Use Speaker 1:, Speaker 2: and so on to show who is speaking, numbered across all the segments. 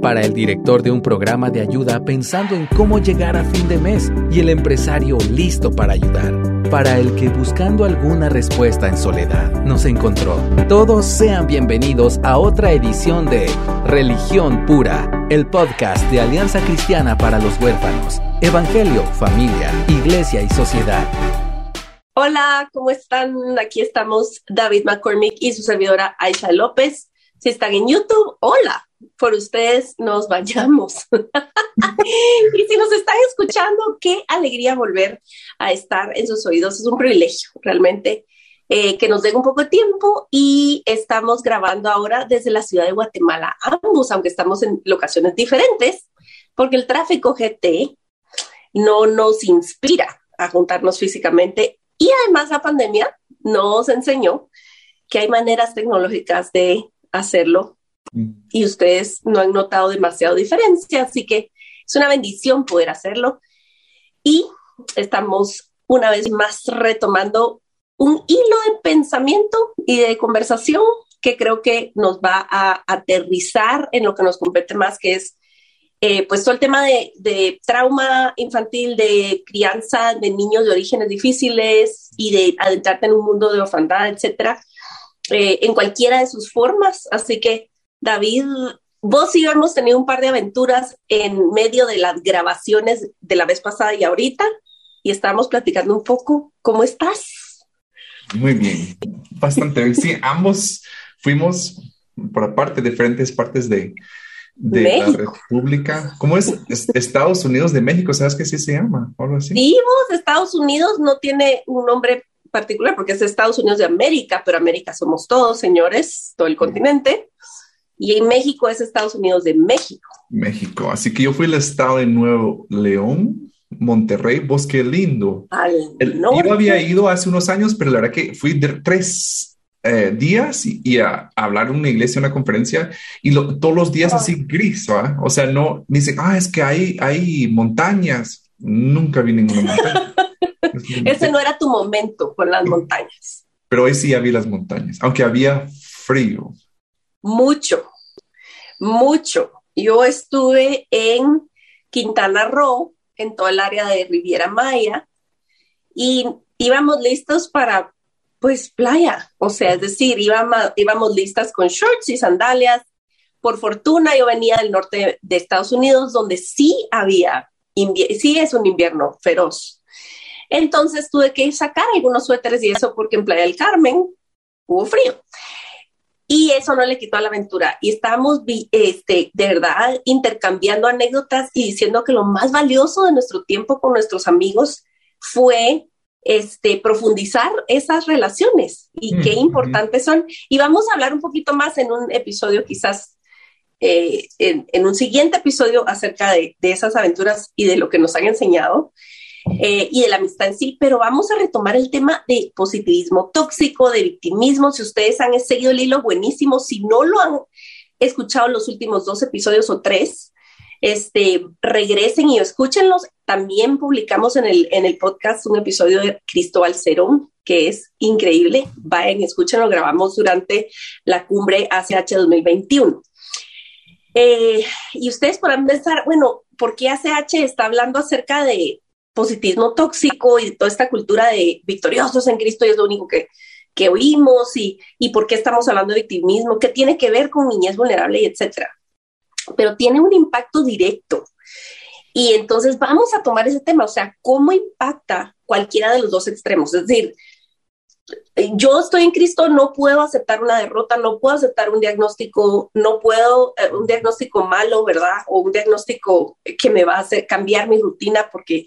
Speaker 1: para el director de un programa de ayuda pensando en cómo llegar a fin de mes y el empresario listo para ayudar, para el que buscando alguna respuesta en soledad nos encontró. Todos sean bienvenidos a otra edición de Religión Pura, el podcast de Alianza Cristiana para los Huérfanos, Evangelio, Familia, Iglesia y Sociedad.
Speaker 2: Hola, ¿cómo están? Aquí estamos David McCormick y su servidora Aisha López. Si están en YouTube, hola, por ustedes nos vayamos. y si nos están escuchando, qué alegría volver a estar en sus oídos. Es un privilegio realmente eh, que nos den un poco de tiempo y estamos grabando ahora desde la ciudad de Guatemala, ambos, aunque estamos en locaciones diferentes, porque el tráfico GT no nos inspira a juntarnos físicamente y además la pandemia nos enseñó que hay maneras tecnológicas de hacerlo y ustedes no han notado demasiado diferencia, así que es una bendición poder hacerlo. Y estamos una vez más retomando un hilo de pensamiento y de conversación que creo que nos va a aterrizar en lo que nos compete más, que es eh, pues todo el tema de, trauma infantil, de crianza de niños de orígenes difíciles y de adentrarte en un mundo de orfandad, etcétera, eh, en cualquiera de sus formas. Así que David, vos y yo hemos tenido un par de aventuras en medio de las grabaciones de la vez pasada y ahorita, y estábamos platicando un poco. ¿Cómo estás?
Speaker 3: Muy bien, bastante bien. Sí, ambos fuimos por aparte, diferentes partes de, de la República. ¿Cómo es? Estados Unidos de México, ¿sabes qué sí se llama?
Speaker 2: Algo así. Vivos, Estados Unidos no tiene un nombre particular porque es Estados Unidos de América, pero América somos todos, señores, todo el continente. Y en México es Estados Unidos de México.
Speaker 3: México. Así que yo fui al estado de Nuevo León, Monterrey, Bosque Lindo. yo había ido hace unos años, pero la verdad que fui de tres eh, días y, a, hablar en una iglesia, una conferencia, y todos los días así gris, O sea, no, dicen, ah, es que hay, hay montañas. Nunca vi ninguna montaña.
Speaker 2: Ese no era tu momento con las montañas.
Speaker 3: Pero hoy sí había las montañas, aunque había frío
Speaker 2: mucho, mucho. Yo estuve en Quintana Roo, en todo el área de Riviera Maya, y íbamos listos para, pues, playa. O sea, es decir, íbamos, íbamos listas con shorts y sandalias. Por fortuna, yo venía del norte de Estados Unidos, donde sí había, sí es un invierno feroz. Entonces tuve que sacar algunos suéteres y eso porque en Playa del Carmen hubo frío. Y eso no le quitó a la aventura. Y estábamos, este, de verdad, intercambiando anécdotas y diciendo que lo más valioso de nuestro tiempo con nuestros amigos fue este, profundizar esas relaciones y qué importantes son. Y vamos a hablar un poquito más en un episodio, quizás eh, en, un siguiente episodio acerca de, de, esas aventuras y de lo que nos han enseñado. Eh, y de la amistad en sí, pero vamos a retomar el tema de positivismo tóxico, de victimismo. Si ustedes han seguido el hilo, buenísimo. Si no lo han escuchado los últimos dos episodios o tres, este, regresen y escúchenlos. También publicamos en el, en el podcast un episodio de Cristóbal Cerón, que es increíble. Vayan, escúchenlo, grabamos durante la cumbre ACH 2021. Eh, y ustedes podrán pensar, bueno, ¿por qué ACH está hablando acerca de, positivismo tóxico y toda esta cultura de victoriosos en Cristo y es lo único que, que oímos y, y por qué estamos hablando de victimismo, qué tiene que ver con niñez vulnerable y etcétera. Pero tiene un impacto directo. Y entonces vamos a tomar ese tema, o sea, cómo impacta cualquiera de los dos extremos. Es decir, yo estoy en Cristo, no puedo aceptar una derrota, no puedo aceptar un diagnóstico, no puedo, eh, un diagnóstico malo, ¿verdad? O un diagnóstico que me va a hacer cambiar mi rutina porque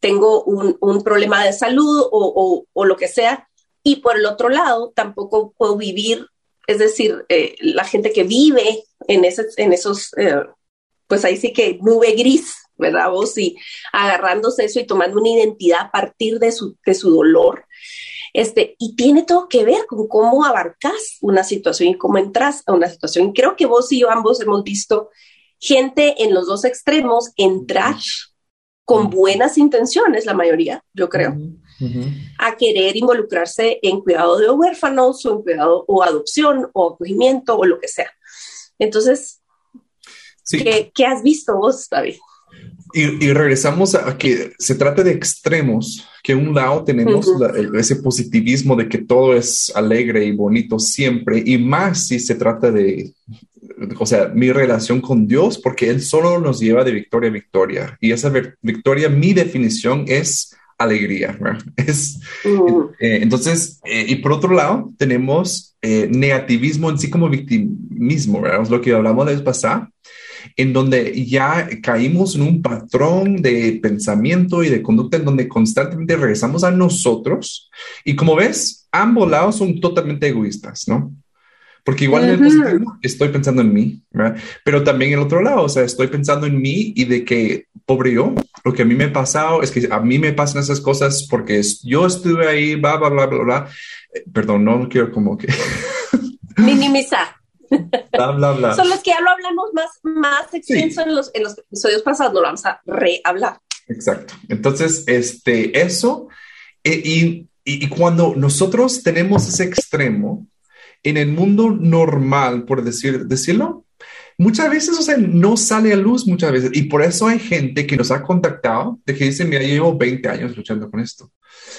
Speaker 2: tengo un, problema de salud o, lo que sea. Y por el otro lado, tampoco puedo vivir, es decir, eh, la gente que vive en, ese, en esos, eh, pues ahí sí que nube gris, ¿verdad? Vos y agarrándose eso y tomando una identidad a partir de su, de su dolor. Este, y tiene todo que ver con cómo abarcas una situación y cómo entras a una situación. Creo que vos y yo ambos hemos visto gente en los dos extremos entrar con buenas intenciones, la mayoría, yo creo, a querer involucrarse en cuidado de huérfanos o en cuidado o adopción o acogimiento o lo que sea. Entonces, ¿qué, ¿qué, has visto vos, David?
Speaker 3: Y, regresamos a que se trata de extremos, que un lado tenemos ese positivismo de que todo es alegre y bonito siempre, y más si se trata de, o sea, mi relación con Dios, porque Él solo nos lleva de victoria a victoria. Y esa victoria, mi definición es alegría. Es, eh, entonces, eh, y por otro lado, tenemos eh, negativismo en sí como victimismo, ¿verdad? Es lo que hablamos la vez pasada en donde ya caímos en un patrón de pensamiento y de conducta en donde constantemente regresamos a nosotros. Y como ves, ambos lados son totalmente egoístas, ¿no? Porque igual en el positivo estoy pensando en mí, ¿verdad? pero también el otro lado, o sea, estoy pensando en mí y de que, pobre yo, lo que a mí me ha pasado es que a mí me pasan esas cosas porque yo estuve ahí, bla, bla, bla, bla, bla. Eh, perdón, no quiero como que...
Speaker 2: Minimizar. Bla, bla, bla. Son los que ya lo hablamos más, más extenso en, los, en los episodios pasados, lo vamos a rehablar.
Speaker 3: Exacto. Entonces, este, eso, eh, y, y, cuando nosotros tenemos ese extremo en el mundo normal, por decir, decirlo, muchas veces, no sale a luz muchas veces. Y por eso hay gente que nos ha contactado de que dice, mira, llevo 20 años luchando con esto.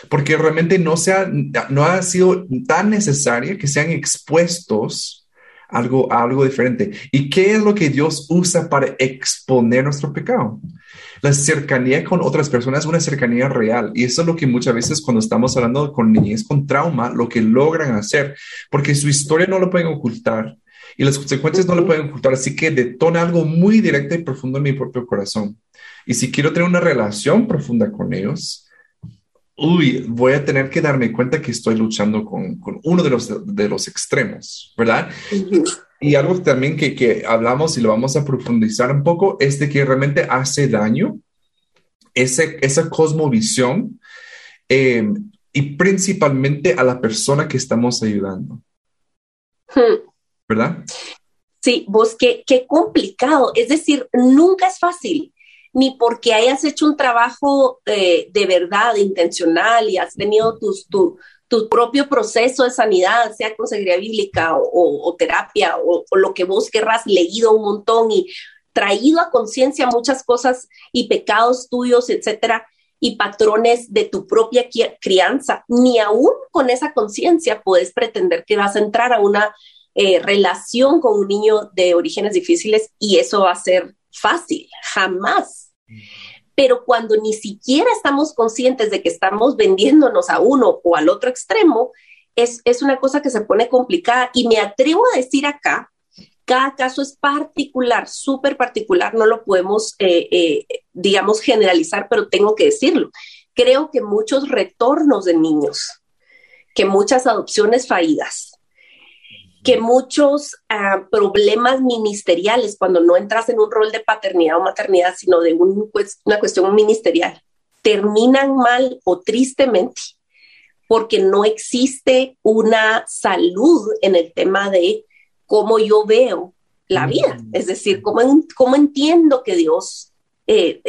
Speaker 3: Porque realmente no, sea, no ha sido tan necesaria que sean expuestos algo, algo diferente. ¿Y qué es lo que Dios usa para exponer nuestro pecado? La cercanía con otras personas es una cercanía real. Y eso es lo que muchas veces cuando estamos hablando con niñez con trauma, lo que logran hacer, porque su historia no lo pueden ocultar y las consecuencias no lo pueden ocultar. Así que detona algo muy directo y profundo en mi propio corazón. Y si quiero tener una relación profunda con ellos, uy, voy a tener que darme cuenta que estoy luchando con, con uno de los, de los extremos, ¿verdad? Y algo también que, que, hablamos y lo vamos a profundizar un poco es de que realmente hace daño ese, esa cosmovisión em, y principalmente a la persona que estamos ayudando. Hmm. ¿Verdad?
Speaker 2: Sí, vos qué, qué complicado. Es decir, nunca es fácil ni porque hayas hecho un trabajo eh, de verdad, intencional y has tenido tus, tu, tu, propio proceso de sanidad, sea consejería bíblica o, terapia o, lo que vos querrás, leído un montón y traído a conciencia muchas cosas y pecados tuyos, etcétera, y patrones de tu propia crianza, ni aún con esa conciencia puedes pretender que vas a entrar a una eh, relación con un niño de orígenes difíciles y eso va a ser fácil, jamás. Pero cuando ni siquiera estamos conscientes de que estamos vendiéndonos a uno o al otro extremo, es, una cosa que se pone complicada. Y me atrevo a decir acá, cada caso es particular, súper particular, no lo podemos, eh, eh, digamos, generalizar, pero tengo que decirlo. Creo que muchos retornos de niños, que muchas adopciones fallidas, que muchos ah, problemas ministeriales, cuando no entras en un rol de paternidad o maternidad, sino de una cuestión ministerial, terminan mal o tristemente porque no existe una salud en el tema de cómo yo veo la vida, mm. es decir, cómo, cómo entiendo que Dios, eh,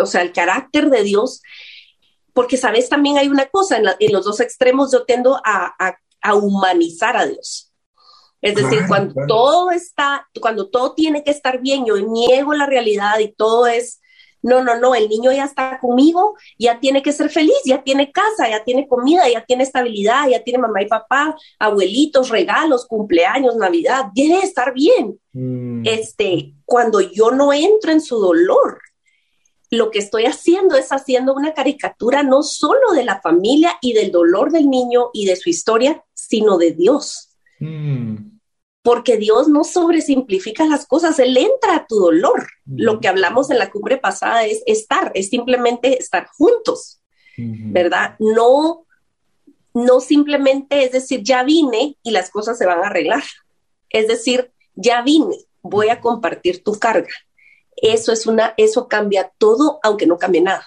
Speaker 2: o sea, el carácter de Dios, porque sabes, también hay una cosa, en, los dos extremos yo tendo a humanizar a Dios es decir, cuando todo está, cuando todo tiene que estar bien, yo niego la realidad y todo es, no, no, no, el niño ya está conmigo, ya tiene que ser feliz, ya tiene casa, ya tiene comida, ya tiene estabilidad, ya tiene mamá y papá, abuelitos, regalos, cumpleaños, Navidad, debe estar bien. Mm. Este, cuando yo no entro en su dolor, lo que estoy haciendo es haciendo una caricatura no solo de la familia y del dolor del niño y de su historia, sino de Dios. Mm porque Dios no sobresimplifica las cosas, Él entra a tu dolor. Lo que hablamos en la cumbre pasada es estar, es simplemente estar juntos, ¿verdad? No, no simplemente es decir, ya vine y las cosas se van a arreglar. Es decir, ya vine, voy a compartir tu carga. Eso es una, eso cambia todo, aunque no cambie nada.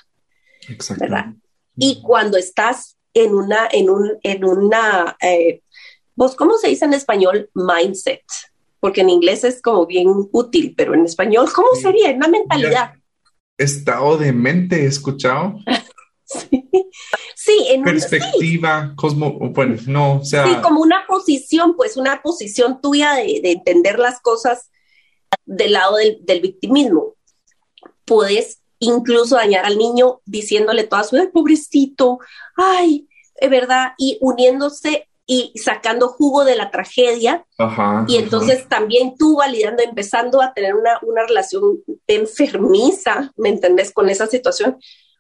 Speaker 2: ¿verdad? Y cuando estás en una, en un, en una, eh, vos, ¿cómo se dice en español? Mindset, porque en inglés es como bien útil, pero en español, ¿cómo sería? Una mentalidad.
Speaker 3: Estado de mente, ¿he escuchado?
Speaker 2: sí. sí, en
Speaker 3: perspectiva, cosmo, bueno, no, o sea.
Speaker 2: Sí, como una posición, pues una posición tuya de, de entender las cosas del lado del, del victimismo. Puedes incluso dañar al niño diciéndole toda su vida, pobrecito, ay, es verdad, y uniéndose y sacando jugo de la tragedia. y entonces también tú validando, empezando a tener una, una relación enfermiza, ¿me entendés? Con esa situación.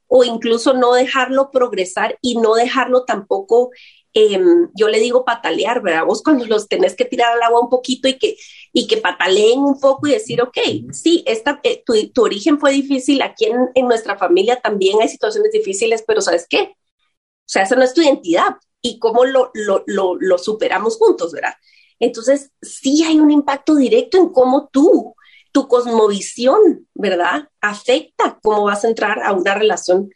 Speaker 2: O incluso no dejarlo progresar y no dejarlo tampoco Em, yo le digo patalear, ¿verdad? Vos cuando los tenés que tirar al agua un poquito y que, y que pataleen un poco y decir, ok, sí, esta, eh, tu, tu, origen fue difícil, aquí en, en, nuestra familia también hay situaciones difíciles, pero ¿sabes qué? O sea, esa no es tu identidad y cómo lo, lo, lo, lo superamos juntos, ¿verdad? Entonces, sí hay un impacto directo en cómo tú, tu cosmovisión, ¿verdad? Afecta cómo vas a entrar a una relación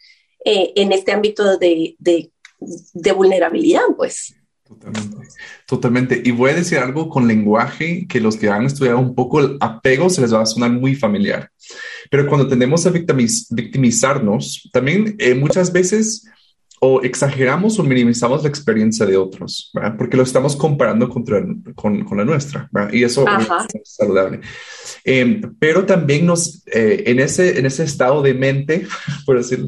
Speaker 2: eh, en este ámbito de, de de vulnerabilidad, pues.
Speaker 3: Totalmente, totalmente. Y voy a decir algo con lenguaje que los que han estudiado un poco el apego se les va a sonar muy familiar. Pero cuando tendemos a victimizarnos, también eh, muchas veces o exageramos o minimizamos la experiencia de otros, ¿verdad? porque lo estamos comparando contra, con, con la nuestra, ¿verdad? y eso es saludable. Eh, pero también nos, eh, en, ese, en ese estado de mente, por decirlo,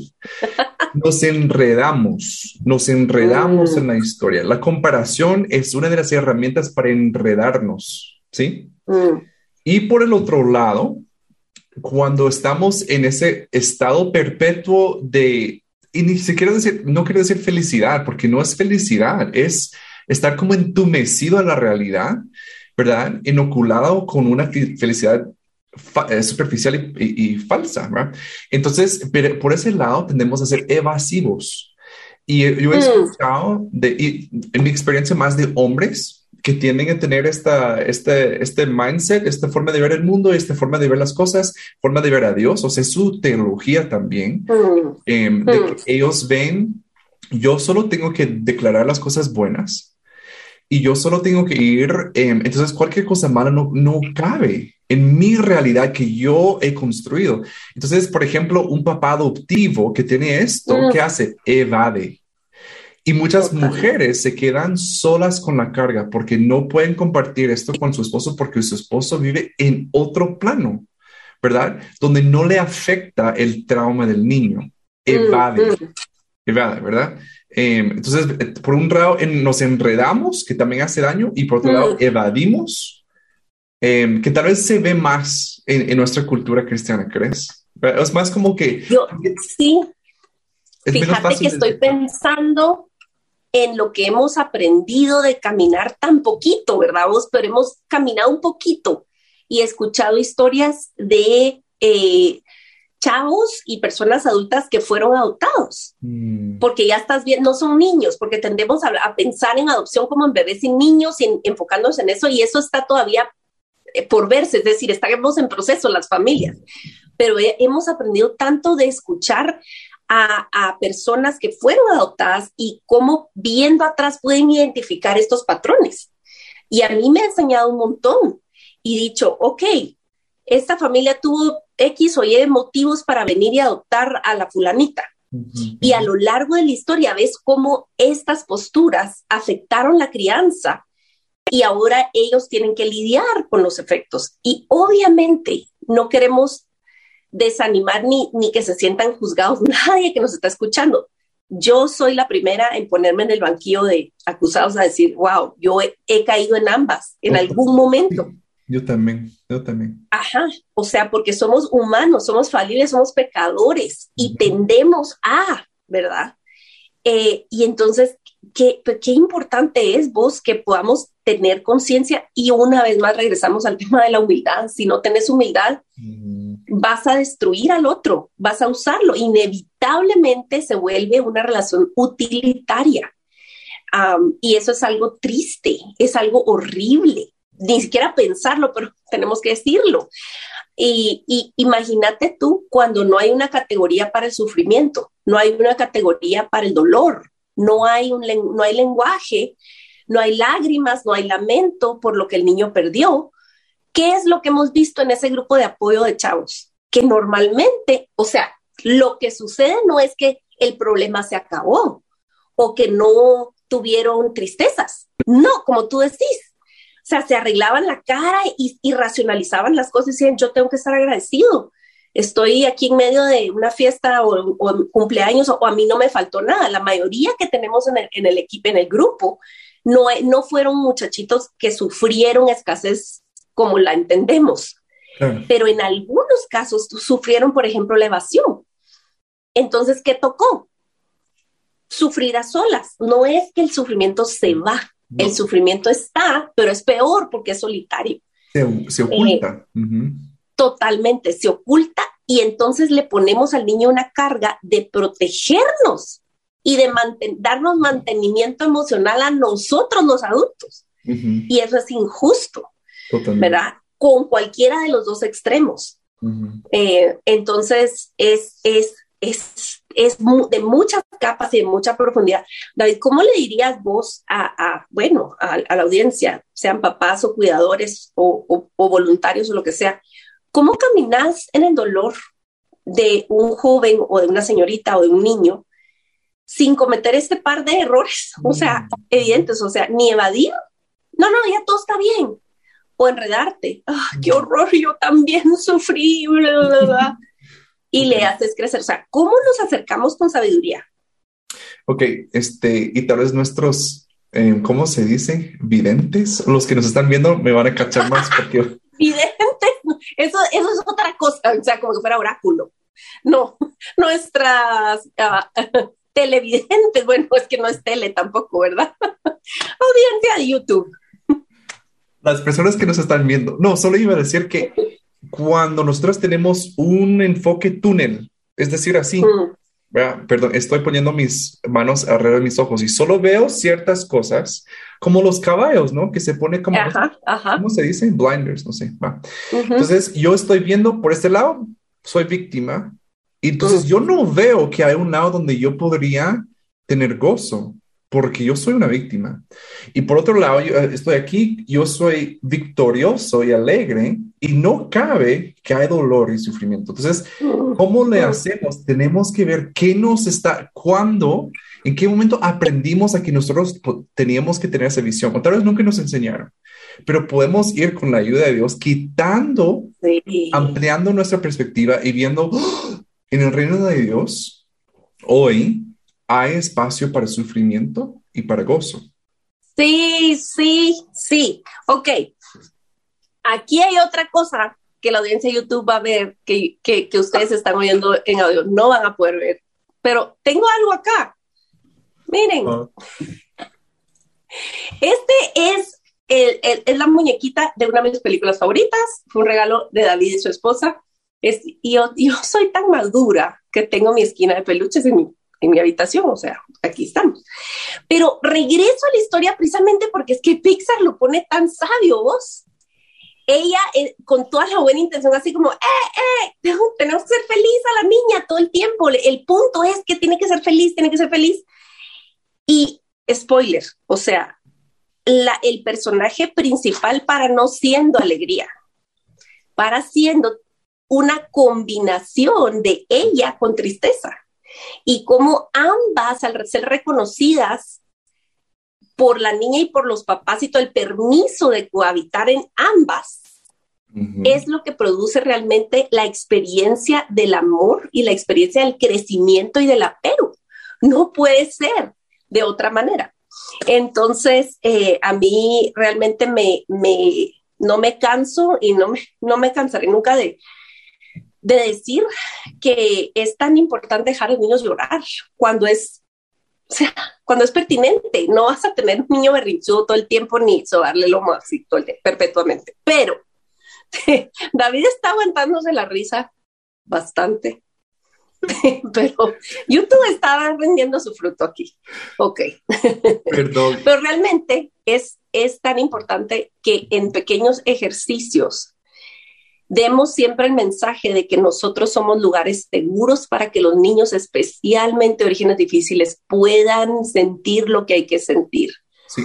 Speaker 3: nos enredamos, nos enredamos en la historia. La comparación es una de las herramientas para enredarnos, ¿sí? Mm. Y por el otro lado, cuando estamos en ese estado perpetuo de, y ni siquiera decir, no quiero decir felicidad, porque no es felicidad, es estar como entumecido a la realidad, ¿verdad? Inoculado con una felicidad eh, superficial y, falsa, ¿verdad? Entonces, por ese lado tendemos a ser evasivos. Y yo he mm. escuchado, de, en mi experiencia, más de hombres que tienden a tener esta, este, este mindset, esta forma de ver el mundo, esta forma de ver las cosas, forma de ver a Dios, o sea, su teología también, mm. Em, de mm. que ellos ven, yo solo tengo que declarar las cosas buenas y yo solo tengo que ir, em, entonces cualquier cosa mala no, no cabe en mi realidad que yo he construido. Entonces, por ejemplo, un papá adoptivo que tiene esto, ¿qué hace? Evade. Y muchas mujeres se quedan solas con la carga porque no pueden compartir esto con su esposo porque su esposo vive en otro plano, ¿verdad? Donde no le afecta el trauma del niño. Evade. Evade, ¿verdad? Em, entonces, eh, por un lado, nos enredamos, que también hace daño, y por otro lado, evadimos Em, que tal vez se ve más en, nuestra cultura cristiana, ¿crees? Es más como que...
Speaker 2: Yo, sí. Fíjate que estoy pensando en lo que hemos aprendido de caminar tan poquito, ¿verdad? Vos, pero hemos caminado un poquito y escuchado historias de eh, chavos y personas adultas que fueron adoptados, mm. porque ya estás bien, no son niños, porque tendemos a, pensar en adopción como en bebés y niños, y enfocándonos en eso, y eso está todavía eh, por verse, es decir, estamos en proceso las familias, pero hemos aprendido tanto de escuchar a, personas que fueron adoptadas y cómo viendo atrás pueden identificar estos patrones. Y a mí me ha enseñado un montón y dicho, ok, esta familia tuvo X o Y motivos para venir y adoptar a la fulanita. Y a lo largo de la historia ves cómo estas posturas afectaron la crianza y ahora ellos tienen que lidiar con los efectos. Y obviamente no queremos desanimar ni, ni que se sientan juzgados nadie que nos está escuchando. Yo soy la primera en ponerme en el banquillo de acusados a decir, wow, yo he, caído en ambas en algún momento.
Speaker 3: Yo también, yo también.
Speaker 2: Ajá, o sea, porque somos humanos, somos falibles, somos pecadores y tendemos a, ¿verdad? Eh, y entonces, ¿qué, qué importante es vos que podamos tener conciencia y una vez más regresamos al tema de la humildad. Si no tenés humildad, vas a destruir al otro, vas a usarlo. Inevitablemente se vuelve una relación utilitaria. y eso es algo triste, es algo horrible. Ni siquiera pensarlo, pero tenemos que decirlo. Y, y imagínate tú cuando no hay una categoría para el sufrimiento, no hay una categoría para el dolor, no hay, un, no hay lenguaje, no hay lágrimas, no hay lamento por lo que el niño perdió. ¿Qué es lo que hemos visto en ese grupo de apoyo de chavos? Que normalmente, o sea, lo que sucede no es que el problema se acabó o que no tuvieron tristezas. No, como tú decís. O sea, se arreglaban la cara y, racionalizaban las cosas y decían, yo tengo que estar agradecido. Estoy aquí en medio de una fiesta o, cumpleaños o, a mí no me faltó nada. La mayoría que tenemos en el, en el equipo, en el grupo, no, no fueron muchachitos que sufrieron escasez como la entendemos. Pero en algunos casos sufrieron, por ejemplo, la evasión. Entonces, ¿qué tocó? Sufrir a solas. No es que el sufrimiento se va, el sufrimiento está, pero es peor porque es solitario.
Speaker 3: Se, oculta.
Speaker 2: Eh, totalmente, se oculta y entonces le ponemos al niño una carga de protegernos y de darnos mantenimiento emocional a nosotros los adultos. Y eso es injusto, ¿verdad? Con cualquiera de los dos extremos. Eh, entonces, es, es, es, es de muchas capas y de mucha profundidad. David, ¿cómo le dirías vos a, bueno, a, la audiencia, sean papás o cuidadores o, o voluntarios o lo que sea, cómo caminas en el dolor de un joven o de una señorita o de un niño sin cometer este par de errores, o sea, mm. evidentes, o sea, ni evadir, no, no, ya todo está bien, o enredarte, ¡Ah, qué mm. horror, yo también sufrí, y le haces crecer, o sea, ¿cómo nos acercamos con sabiduría?
Speaker 3: Ok, este, y tal vez nuestros, eh, ¿cómo se dice? Videntes, los que nos están viendo me van a cachar más porque...
Speaker 2: Videntes, eso, eso es otra cosa, o sea, como que fuera oráculo. No, nuestras ah, televidentes, bueno, es que no es tele tampoco, ¿verdad? Audiencia de YouTube.
Speaker 3: Las personas que nos están viendo, no, solo iba a decir que cuando nosotros tenemos un enfoque túnel, es decir, así, mm. Perdón, estoy poniendo mis manos alrededor de mis ojos y solo veo ciertas cosas, como los caballos, ¿no? Que se pone como, ¿cómo se dice? Blinders, no sé. Entonces, yo estoy viendo por este lado, soy víctima, entonces yo no veo que hay un lado donde yo podría tener gozo, porque yo soy una víctima. Y por otro lado, yo eh, estoy aquí, yo soy victorioso y alegre, y no cabe que hay dolor y sufrimiento. Entonces, ¿cómo le hacemos? Tenemos que ver qué nos está, cuándo, en qué momento aprendimos a que nosotros teníamos que tener esa visión. O tal vez nunca nos enseñaron pero podemos ir con la ayuda de Dios quitando, ampliando nuestra perspectiva y viendo, ¡oh! En el reino de Dios, hoy hay espacio para sufrimiento y para gozo.
Speaker 2: Sí, sí, sí. Ok. Aquí hay otra cosa que la audiencia de YouTube va a ver, que, que, ustedes están oyendo en audio, no van a poder ver. Pero tengo algo acá. Miren. Ah. Este es, el, es la muñequita de una de mis películas favoritas. Fue un regalo de David y su esposa. Es, y yo, yo, soy tan madura que tengo mi esquina de peluches en mi, en mi habitación, o sea, aquí estamos. Pero regreso a la historia precisamente porque es que Pixar lo pone tan sabio, vos. Ella, eh, con toda la buena intención, así como, eh, eh, tenemos que ser feliz a la niña todo el tiempo. El punto es que tiene que ser feliz, tiene que ser feliz. Y spoiler, o sea, la, el personaje principal para no siendo alegría, para siendo una combinación de ella con tristeza y cómo ambas, al ser reconocidas por la niña y por los papás y todo el permiso de cohabitar en ambas, es lo que produce realmente la experiencia del amor y la experiencia del crecimiento y del apego. No puede ser de otra manera. Entonces, eh, a mí realmente me, me, no me canso y no me, no me cansaré nunca de, de decir que es tan importante dejar a los niños llorar cuando es, o sea, cuando es pertinente. No vas a tener un niño berrinchudo todo el tiempo ni sobarle lo así todo perpetuamente. Pero David está aguantándose la risa bastante. Pero YouTube está vendiendo su fruto aquí. Ok. Perdón. Pero realmente es, es tan importante que en pequeños ejercicios demos siempre el mensaje de que nosotros somos lugares seguros para que los niños, especialmente de orígenes difíciles, puedan sentir lo que hay que sentir. Sí.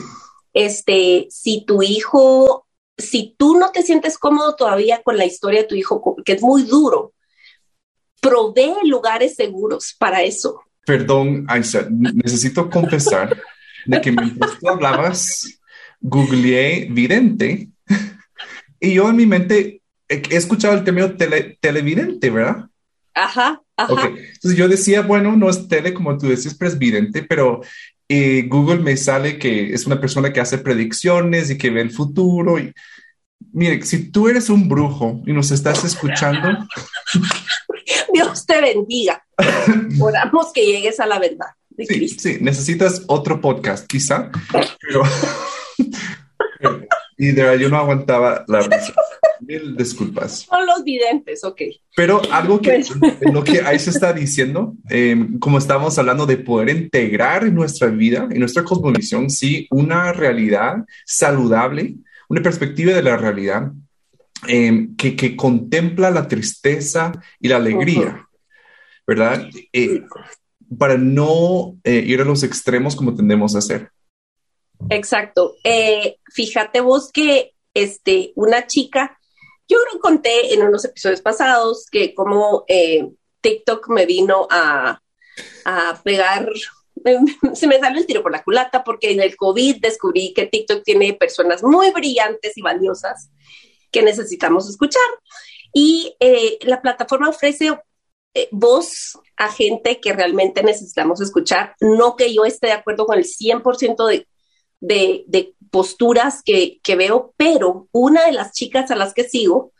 Speaker 2: Este, si tu hijo, si tú no te sientes cómodo todavía con la historia de tu hijo, que es muy duro, provee lugares seguros para eso.
Speaker 3: Perdón, Aisha, necesito confesar de que mientras tú hablabas, googleé vidente y yo en mi mente he escuchado el término televidente, ¿verdad?
Speaker 2: Ajá, ajá.
Speaker 3: Entonces yo decía, bueno, no es tele como tú decías, pero es vidente, pero eh, Google me sale que es una persona que hace predicciones y que ve el futuro. Y, mire, si tú eres un brujo y nos estás escuchando.
Speaker 2: Dios te bendiga. Oramos que llegues a la verdad. De
Speaker 3: sí,
Speaker 2: Cristo.
Speaker 3: sí, necesitas otro podcast, quizá, pero. de verdad yo no aguantaba la risa. Mil disculpas.
Speaker 2: Son los videntes, ok.
Speaker 3: Pero algo que, lo que ahí se está diciendo, em, como estamos hablando de poder integrar en nuestra vida, en nuestra cosmovisión, sí, una realidad saludable, una perspectiva de la realidad em, que, que, contempla la tristeza y la alegría, ¿verdad? Eh, para no eh, ir a los extremos como tendemos a hacer.
Speaker 2: Exacto. Eh, fíjate vos que este, una chica yo lo conté en unos episodios pasados que como eh, TikTok me vino a, a pegar, se me salió el tiro por la culata porque en el COVID descubrí que TikTok tiene personas muy brillantes y valiosas que necesitamos escuchar. Y eh, la plataforma ofrece voz a gente que realmente necesitamos escuchar. No que yo esté de acuerdo con el 100% de, de, de posturas que, que, veo, pero una de las chicas a las que sigo,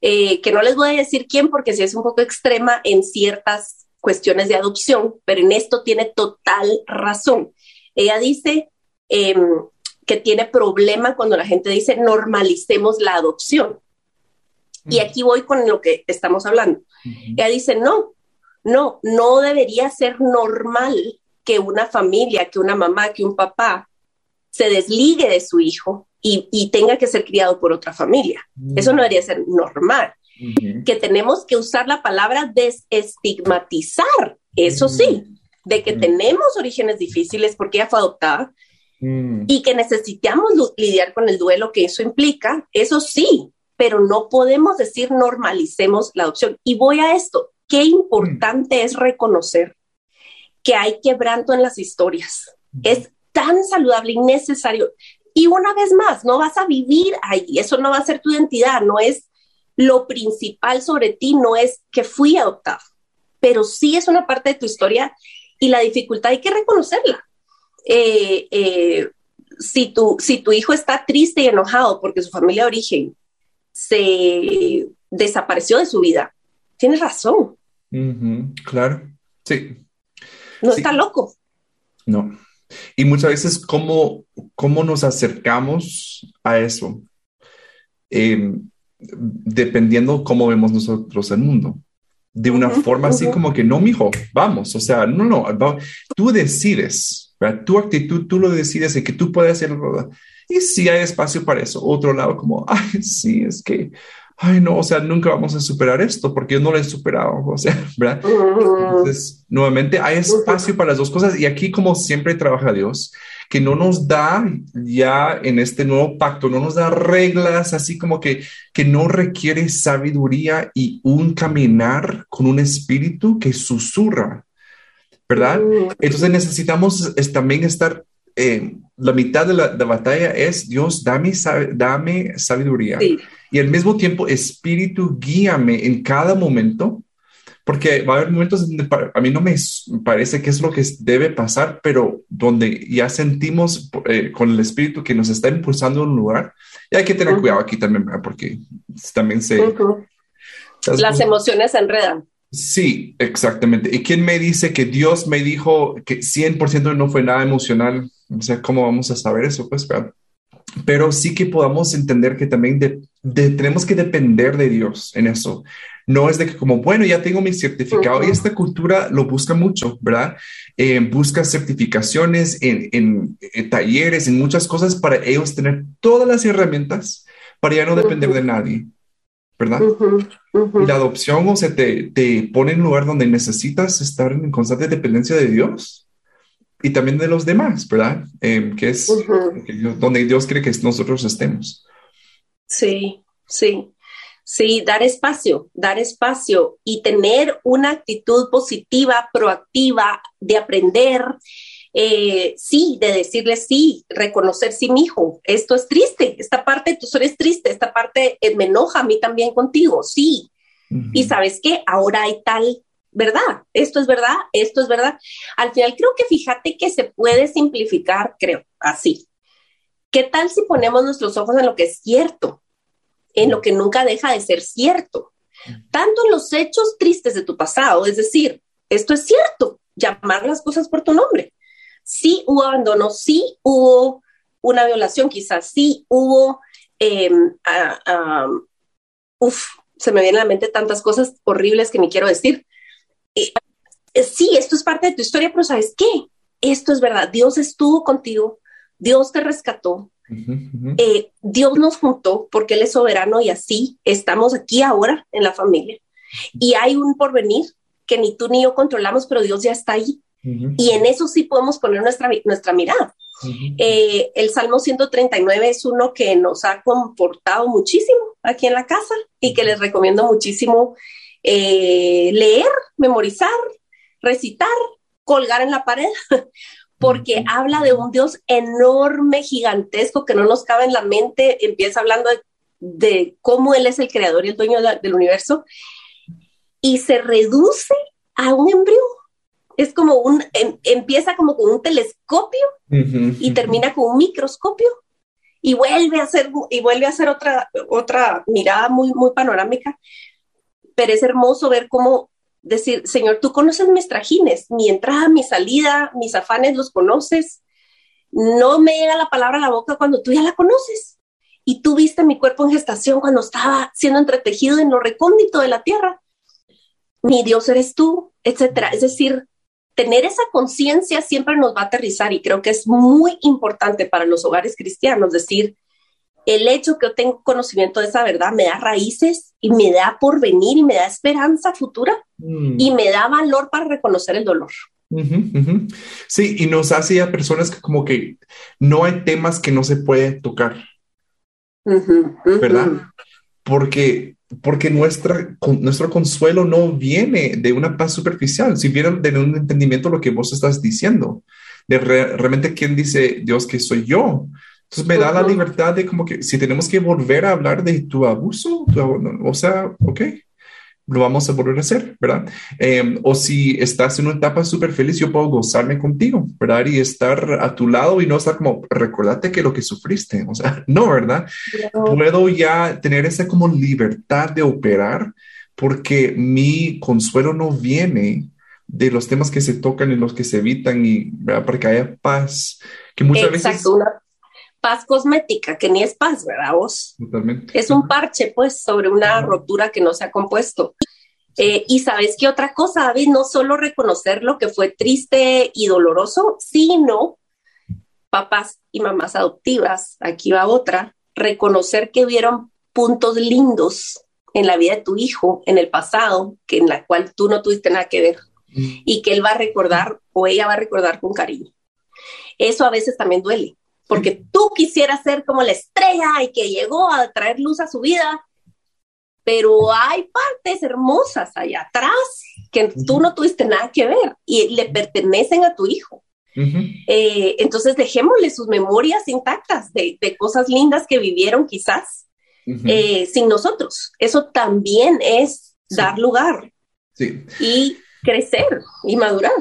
Speaker 2: eh, que no les voy a decir quién porque si es un poco extrema en ciertas cuestiones de adopción, pero en esto tiene total razón. Ella dice eh, que tiene problema cuando la gente dice normalicemos la adopción. Y aquí voy con lo que estamos hablando. Ella dice, no, no, no debería ser normal que una familia, que una mamá, que un papá se desligue de su hijo y, tenga que ser criado por otra familia. Eso no debería ser normal. Que tenemos que usar la palabra desestigmatizar, eso sí, de que tenemos orígenes difíciles porque ella fue adoptada y que necesitamos lidiar con el duelo que eso implica, eso sí, pero no podemos decir normalicemos la adopción. Y voy a esto, qué importante es reconocer que hay quebranto en las historias. Es tan saludable y necesario. Y una vez más, no vas a vivir ahí, eso no va a ser tu identidad, no es lo principal sobre ti, no es que fui adoptado, pero sí es una parte de tu historia y la dificultad hay que reconocerla. Eh, eh, si, tu, si tu hijo está triste y enojado porque su familia de origen se desapareció de su vida, tienes razón.
Speaker 3: claro, sí.
Speaker 2: No está loco.
Speaker 3: No. Y muchas veces, ¿cómo, cómo nos acercamos a eso? Em, dependiendo cómo vemos nosotros el mundo. De una forma así como que, no, mijo, vamos, o sea, no, no, tú decides, tu actitud, tú lo decides y que tú puedes hacerlo. Y si hay espacio para eso, otro lado como, ay, sí, es que ay, no, o sea, nunca vamos a superar esto porque yo no lo he superado, o sea, ¿verdad? Entonces, nuevamente, hay espacio para las dos cosas y aquí, como siempre, trabaja Dios, que no nos da ya en este nuevo pacto, no nos da reglas así como que, que no requiere sabiduría y un caminar con un espíritu que susurra, ¿verdad? Entonces necesitamos también estar eh, la mitad de la, batalla es Dios, dame, dame sabiduría. Y al mismo tiempo, Espíritu, guíame en cada momento, porque va a haber momentos donde a mí no me parece que es lo que debe pasar, pero donde ya sentimos eh, con el Espíritu que nos está impulsando a un lugar. Y hay que tener cuidado aquí también, porque también se...
Speaker 2: Las emociones se enredan.
Speaker 3: Sí, exactamente. ¿Y quién me dice que Dios me dijo que 100% no fue nada emocional? O sea, ¿cómo vamos a saber eso? Pues, pero sí que podamos entender que también tenemos que depender de Dios en eso. No es de que como, bueno, ya tengo mi certificado y esta cultura lo busca mucho, ¿verdad? Eh, busca certificaciones en, talleres, en muchas cosas para ellos tener todas las herramientas para ya no depender de nadie. ¿verdad? Y la adopción, o sea, te, te pone en un lugar donde necesitas estar en constante dependencia de Dios y también de los demás, ¿verdad? Em, que es donde Dios quiere que nosotros estemos.
Speaker 2: Sí, sí. Sí, dar espacio, dar espacio y tener una actitud positiva, proactiva, de aprender, eh, sí, de decirle sí, reconocer sí, mi hijo, esto es triste, esta parte tú eres triste, esta parte eh, me enoja a mí también contigo, sí. Y sabes qué, ahora hay tal verdad, esto es verdad, esto es verdad. Al final creo que fíjate que se puede simplificar, creo, así. ¿Qué tal si ponemos nuestros ojos en lo que es cierto? en lo que nunca deja de ser cierto. Tanto en los hechos tristes de tu pasado, es decir, esto es cierto, llamar las cosas por tu nombre. Sí hubo abandono, sí hubo una violación, quizás sí hubo, em, uf, se me vienen a la mente tantas cosas horribles que ni quiero decir. Eh, sí, esto es parte de tu historia, pero ¿sabes qué? Esto es verdad, Dios estuvo contigo, Dios te rescató, eh, Dios nos juntó porque Él es soberano y así estamos aquí ahora en la familia. Y hay un porvenir que ni tú ni yo controlamos, pero Dios ya está ahí. Y en eso sí podemos poner nuestra, nuestra mirada. Eh, el Salmo 139 es uno que nos ha comportado muchísimo aquí en la casa y que les recomiendo muchísimo eh, leer, memorizar, recitar, colgar en la pared, porque habla de un Dios enorme, gigantesco, que no nos cabe en la mente, empieza hablando de, cómo Él es el creador y el dueño del universo, y se reduce a un embrión. Es como un, em, empieza como con un telescopio y termina con un microscopio y vuelve a hacer, y vuelve a hacer otra, otra mirada muy, muy panorámica. Pero es hermoso ver cómo decir, Señor, tú conoces mis trajines, mi entrada, mi salida, mis afanes los conoces. No me llega la palabra a la boca cuando tú ya la conoces. Y tú viste mi cuerpo en gestación cuando estaba siendo entretejido en lo recóndito de la tierra. Mi Dios eres tú, etcétera. Es decir, tener esa conciencia siempre nos va a aterrizar y creo que es muy importante para los hogares cristianos decir, el hecho que yo tengo conocimiento de esa verdad me da raíces y me da porvenir y me da esperanza futura mm. y me da valor para reconocer el dolor.
Speaker 3: Sí, y nos hace a personas que como que no hay temas que no se puede tocar, ¿verdad? Porque, porque nuestra, nuestro consuelo no viene de una paz superficial, si viene de un entendimiento de lo que vos estás diciendo, de realmente quién dice Dios que soy yo, entonces me da la libertad de como que si tenemos que volver a hablar de tu abuso, o sea, ok, lo vamos a volver a hacer, ¿verdad? Em, o si estás en una etapa súper feliz, yo puedo gozarme contigo, ¿verdad? Y estar a tu lado y no estar como, recordate que lo que sufriste, o sea, no, ¿verdad? Puedo ya tener esa como libertad de operar porque mi consuelo no viene de los temas que se tocan y los que se evitan y ¿verdad? para que haya paz, que muchas Exacto. veces
Speaker 2: paz cosmética, que ni es paz, ¿verdad vos? Totalmente. Es un parche, pues, sobre una rotura que no se ha compuesto. Eh, y sabes qué otra cosa, David, no solo reconocer lo que fue triste y doloroso, sino papás y mamás adoptivas, aquí va otra, reconocer que vieron puntos lindos en la vida de tu hijo en el pasado, que en la cual tú no tuviste nada que ver mm. y que él va a recordar o ella va a recordar con cariño. Eso a veces también duele, porque tú quisieras ser como la estrella y que llegó a traer luz a su vida, pero hay partes hermosas allá atrás que tú no tuviste nada que ver y le pertenecen a tu hijo. Eh, entonces dejémosle sus memorias intactas de, cosas lindas que vivieron quizás eh, sin nosotros. Eso también es dar lugar y crecer y madurar.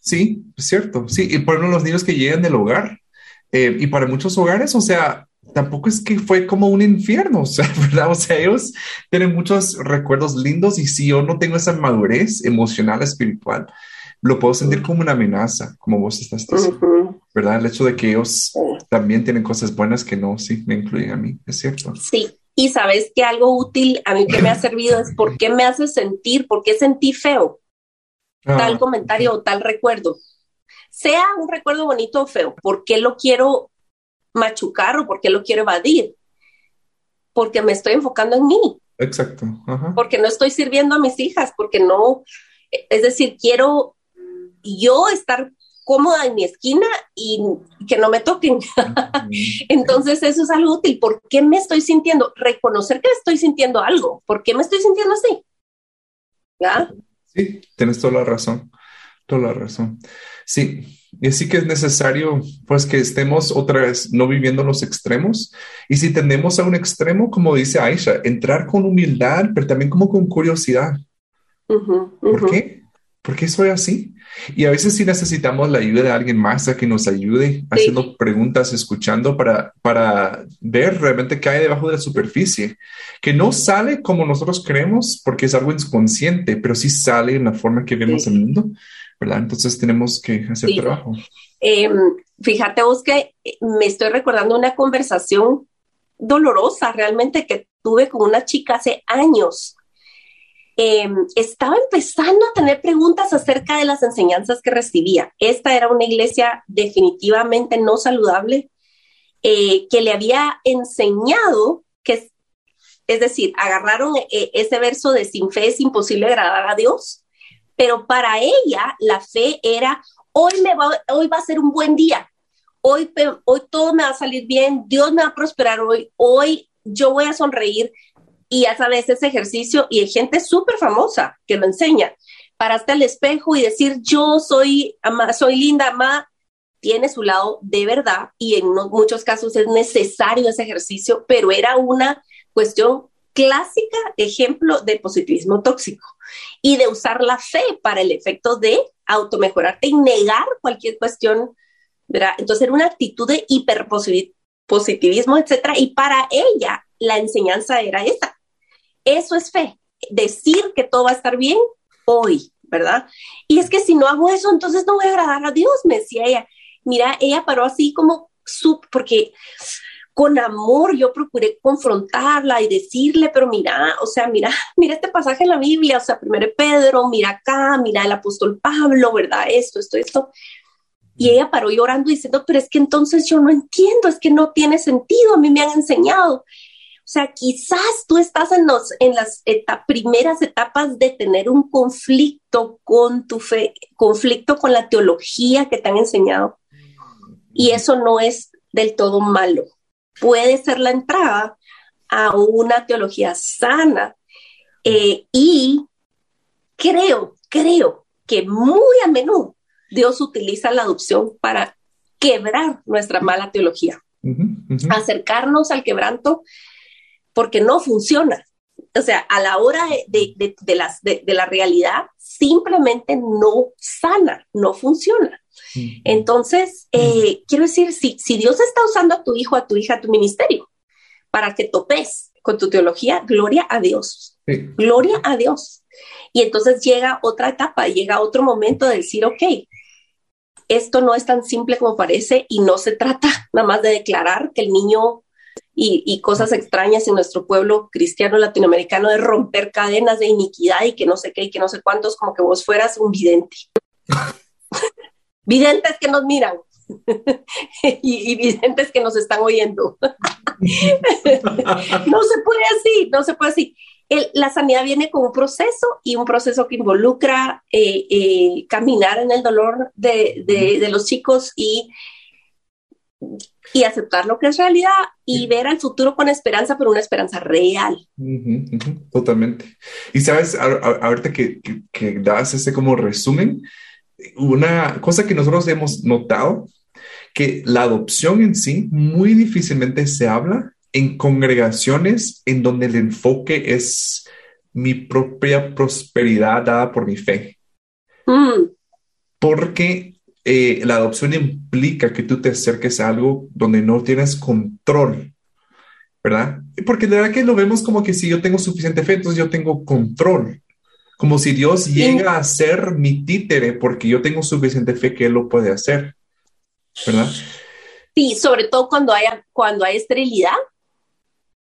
Speaker 3: Sí, es cierto. Sí, y por los niños que llegan del hogar, eh, y para muchos hogares, o sea, tampoco es que fue como un infierno, o sea, ¿verdad? O sea, ellos tienen muchos recuerdos lindos y si yo no tengo esa madurez emocional, espiritual, lo puedo sentir como una amenaza, como vos estás diciendo, ¿verdad? El hecho de que ellos también tienen cosas buenas que no, sí, me incluyen a mí, es cierto.
Speaker 2: Sí, y sabes que algo útil a mí que me ha servido es por qué me hace sentir, por qué sentí feo tal ah, comentario o tal recuerdo sea un recuerdo bonito o feo, ¿por qué lo quiero machucar o por qué lo quiero evadir? Porque me estoy enfocando en mí.
Speaker 3: Exacto.
Speaker 2: Porque no estoy sirviendo a mis hijas, porque no, es decir, quiero yo estar cómoda en mi esquina y que no me toquen. Entonces eso es algo útil. ¿Por qué me estoy sintiendo? Reconocer que estoy sintiendo algo. ¿Por qué me estoy sintiendo así? ¿Ya?
Speaker 3: Sí, tienes toda la razón. Toda la razón. Sí, y sí que es necesario, pues, que estemos otra vez no viviendo los extremos. Y si tendemos a un extremo, como dice Aisha, entrar con humildad, pero también como con curiosidad. ¿Por qué? ¿Por qué soy así? Y a veces sí necesitamos la ayuda de alguien más a que nos ayude haciendo preguntas, escuchando para, para ver realmente qué hay debajo de la superficie, que no sale como nosotros creemos porque es algo inconsciente, pero sí sale en la forma que vemos el mundo. Entonces tenemos que hacer trabajo.
Speaker 2: Em, fíjate vos que me estoy recordando una conversación dolorosa realmente que tuve con una chica hace años. Em, estaba empezando a tener preguntas acerca de las enseñanzas que recibía. Esta era una iglesia definitivamente no saludable eh, que le había enseñado que, es decir, agarraron eh, ese verso de sin fe es imposible agradar a Dios pero para ella la fe era, hoy, me va, hoy va a ser un buen día, hoy, hoy todo me va a salir bien, Dios me va a prosperar hoy, hoy yo voy a sonreír. Y ya sabes ese ejercicio y hay gente súper famosa que lo enseña. Paraste al espejo y decir, yo soy, ama, soy linda, ama, tiene su lado de verdad y en muchos casos es necesario ese ejercicio, pero era una cuestión clásica ejemplo de positivismo tóxico y de usar la fe para el efecto de automejorarte y negar cualquier cuestión, ¿verdad? Entonces era una actitud de hiperpositivismo, etcétera, y para ella la enseñanza era esa. Eso es fe, decir que todo va a estar bien hoy, ¿verdad? Y es que si no hago eso, entonces no voy a agradar a Dios, me decía ella. Mira, ella paró así como, sub, porque con amor yo procuré confrontarla y decirle, pero mira, o sea, mira, mira este pasaje en la Biblia, o sea, primero Pedro, mira acá, mira el apóstol Pablo, ¿verdad? Esto, esto, esto. Y ella paró llorando diciendo, pero es que entonces yo no entiendo, es que no tiene sentido, a mí me han enseñado. O sea, quizás tú estás en, los, en las primeras etapas de tener un conflicto con tu fe, conflicto con la teología que te han enseñado. Y eso no es del todo malo puede ser la entrada a una teología sana. Eh, y creo, creo que muy a menudo Dios utiliza la adopción para quebrar nuestra mala teología, acercarnos al quebranto porque no funciona. O sea, a la hora de, las, de, la realidad, simplemente no sana, no funciona. Entonces, eh, quiero decir, si, si Dios está usando a tu hijo, a tu hija, a tu ministerio, para que topes con tu teología, gloria a Dios. Gloria a Dios. Y entonces llega otra etapa, llega otro momento de decir, ok, esto no es tan simple como parece y no se trata nada más de declarar que el niño y, y, cosas extrañas en nuestro pueblo cristiano latinoamericano de romper cadenas de iniquidad y que no sé qué y que no sé cuántos, como que vos fueras un vidente. videntes que nos miran y, videntes que nos están oyendo. no se puede así, no se puede así. la sanidad viene con un proceso y un proceso que involucra eh, eh, caminar en el dolor de, de, los chicos y, y aceptar lo que es realidad y ver al futuro con esperanza, pero una esperanza real.
Speaker 3: totalmente. Y sabes, ahorita que, que, que das ese como resumen, una cosa que nosotros hemos notado, que la adopción en sí muy difícilmente se habla en congregaciones en donde el enfoque es mi propia prosperidad dada por mi fe. Mm. Porque eh, la adopción implica que tú te acerques a algo donde no tienes control, ¿verdad? Porque la verdad que lo vemos como que si yo tengo suficiente fe, entonces yo tengo control como si Dios llega a ser mi títere porque yo tengo suficiente fe que Él lo puede hacer, ¿verdad?
Speaker 2: Sí, sobre todo cuando hay, cuando hay esterilidad,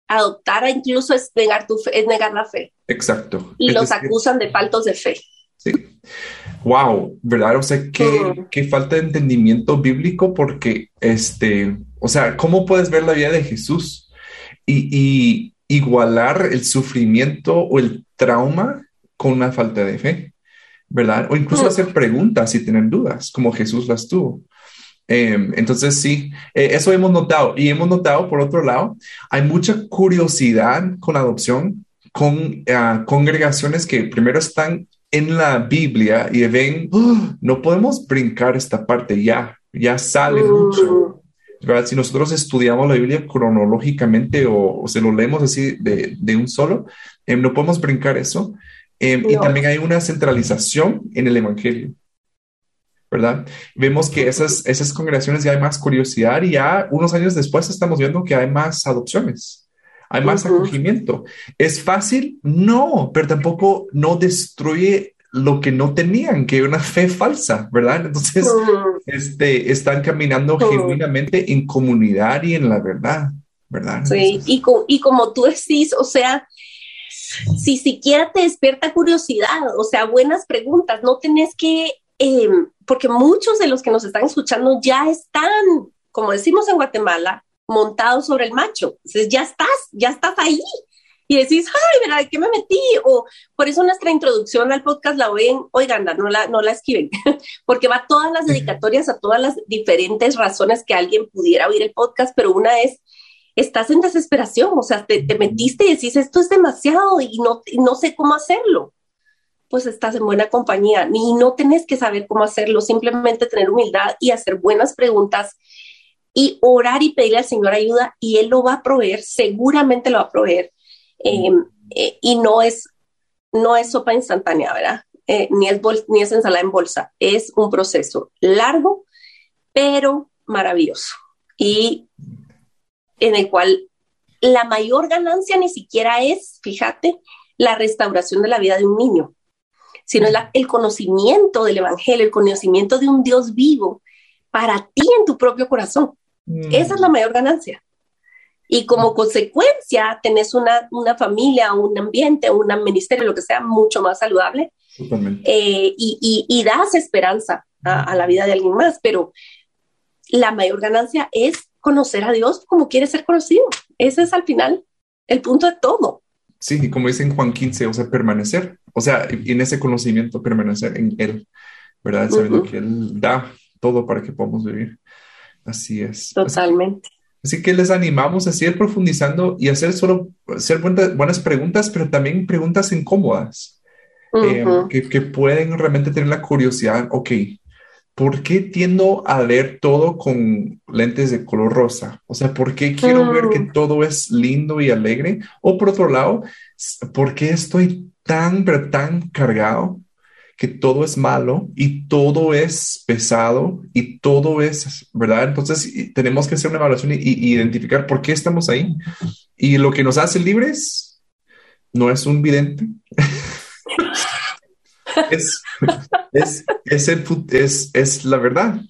Speaker 2: adoptar incluso es negar, tu fe, es negar la fe.
Speaker 3: Exacto.
Speaker 2: Y los acusan de faltos de fe.
Speaker 3: Sí. Wow, ¿verdad? O sea, qué, mm. qué, falta de entendimiento bíblico porque, este, o sea, ¿cómo puedes ver la vida de Jesús? Y, y igualar el sufrimiento o el trauma con una falta de fe, ¿verdad? O incluso mm. hacer preguntas y tener dudas, como Jesús las tuvo. Em, entonces, sí, eh, eso hemos notado. Y hemos notado, por otro lado, hay mucha curiosidad con la adopción, con ah, congregaciones que primero están en la Biblia y ven, oh, no podemos brincar esta parte ya, ya sale mm. mucho. Si nosotros estudiamos la Biblia cronológicamente o, se lo leemos así de, de un solo, em, no podemos brincar eso. Em, y también hay una centralización en el Evangelio. ¿verdad? Vemos que esas, esas congregaciones ya hay más curiosidad y ya unos años después estamos viendo que hay más adopciones, hay más acogimiento. ¿Es fácil? No, pero tampoco no destruye lo que no tenían, que una fe falsa, ¿verdad? Entonces, este, están caminando genuinamente en comunidad y en la verdad, ¿verdad?
Speaker 2: Sí, y, y como tú decís, o sea, si siquiera te despierta curiosidad, o sea, buenas preguntas, no tenés que Em, porque muchos de los que nos están escuchando ya están, como decimos en Guatemala, montados sobre el macho. Entonces ya estás, ya estás ahí. Y decís, ay, ¿verdad? ¿De qué me metí? O por eso nuestra introducción al podcast la ven, oigan, no la, no la escriben, porque va todas las dedicatorias a todas las diferentes razones que alguien pudiera oír el podcast, pero una es, estás en desesperación, o sea, te, te metiste y decís, esto es demasiado y no, y no sé cómo hacerlo pues estás en buena compañía y no tenés que saber cómo hacerlo, simplemente tener humildad y hacer buenas preguntas y orar y pedirle al Señor ayuda y Él lo va a proveer, seguramente lo va a proveer. Em, eh, y no es, no es sopa instantánea, ¿verdad? Eh, ni, es ni es ensalada en bolsa, es un proceso largo, pero maravilloso y en el cual la mayor ganancia ni siquiera es, fíjate, la restauración de la vida de un niño sino el conocimiento del Evangelio, el conocimiento de un Dios vivo para ti en tu propio corazón. Mm. Esa es la mayor ganancia. Y como consecuencia, tenés una, una familia, un ambiente, un ministerio, lo que sea, mucho más saludable. Eh, y, y, das esperanza a, la vida de alguien más, pero la mayor ganancia es conocer a Dios como quiere ser conocido. Ese es al final el punto de todo.
Speaker 3: Sí, como dice en Juan 15, o sea, permanecer, o sea, en ese conocimiento permanecer en Él, ¿verdad? Sabiendo que Él da todo para que podamos vivir. Así es.
Speaker 2: Totalmente.
Speaker 3: Así, que les animamos a seguir profundizando y hacer solo, hacer buenas, preguntas, pero también preguntas incómodas, eh, que, que pueden realmente tener la curiosidad, ok, ¿por qué tiendo a leer todo con lentes de color rosa? O sea, ¿por qué quiero ver que mm. todo es lindo y alegre? O por otro lado, ¿por qué estoy tan, pero tan cargado que todo es malo y todo es pesado y todo es, ¿verdad? Entonces tenemos que hacer una evaluación y, identificar por qué estamos ahí. Y lo que nos hace libres no es un vidente. es, es, es, es, la verdad.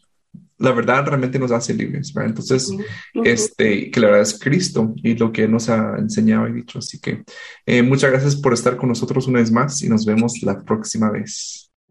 Speaker 3: La verdad realmente nos hace libres, ¿verdad? Entonces, este, que la verdad es Cristo y lo que nos ha enseñado y dicho. Así que eh, muchas gracias por estar con nosotros una vez más y nos vemos la próxima vez.